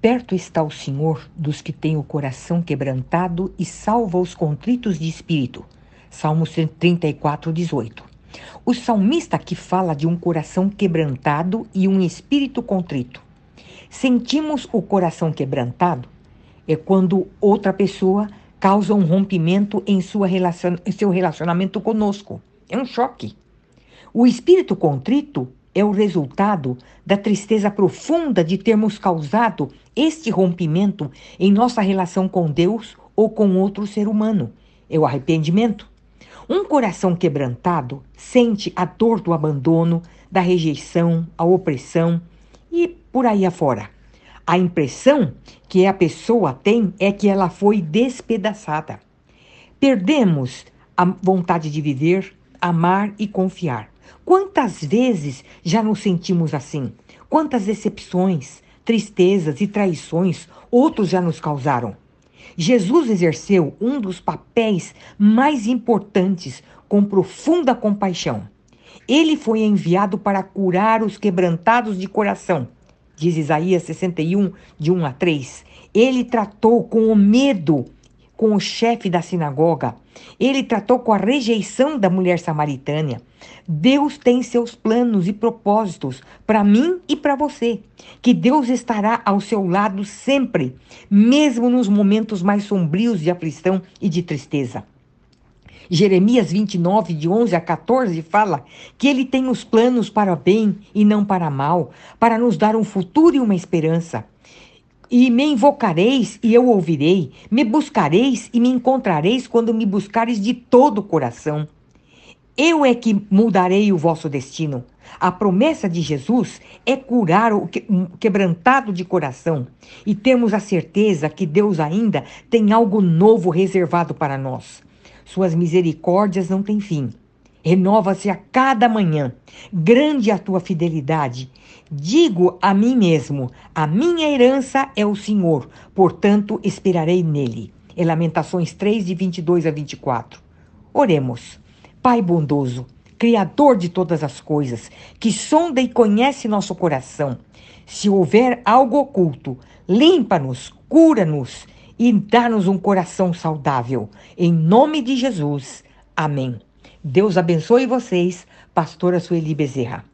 Perto está o Senhor dos que têm o coração quebrantado e salva os contritos de espírito. Salmo 34, 18. O salmista aqui fala de um coração quebrantado e um espírito contrito. Sentimos o coração quebrantado é quando outra pessoa causa um rompimento em, sua relacion... seu relacionamento conosco. É um choque. O espírito contrito é o resultado da tristeza profunda de termos causado este rompimento em nossa relação com Deus ou com outro ser humano. É o arrependimento. Um coração quebrantado sente a dor do abandono, da rejeição, a opressão e por aí afora. A impressão que a pessoa tem é que ela foi despedaçada. Perdemos a vontade de viver, amar e confiar. Quantas vezes já nos sentimos assim? Quantas decepções, tristezas e traições outros já nos causaram? Jesus exerceu um dos papéis mais importantes com profunda compaixão. Ele foi enviado para curar os quebrantados de coração, diz Isaías 61, de 1 a 3. Ele tratou com o medo com o chefe da sinagoga. Ele tratou com a rejeição da mulher samaritana. Deus tem seus planos e propósitos para mim e para você. Que Deus estará ao seu lado sempre, mesmo nos momentos mais sombrios de aflição e de tristeza. Jeremias 29, de 11 a 14, fala que ele tem os planos para bem e não para mal, para nos dar um futuro e uma esperança. E me invocareis e eu ouvirei, me buscareis e me encontrareis quando me buscareis de todo o coração. Eu é que mudarei o vosso destino. A promessa de Jesus é curar o quebrantado de coração e temos a certeza que Deus ainda tem algo novo reservado para nós. Suas misericórdias não têm fim. Renova-se a cada manhã. Grande a tua fidelidade. Digo a mim mesmo: a minha herança é o Senhor, portanto esperarei nele. É Lamentações 3, de 22 a 24. Oremos. Pai bondoso, Criador de todas as coisas, que sonda e conhece nosso coração. Se houver algo oculto, limpa-nos, cura-nos e dá-nos um coração saudável. Em nome de Jesus. Amém. Deus abençoe vocês, pastora Sueli Bezerra.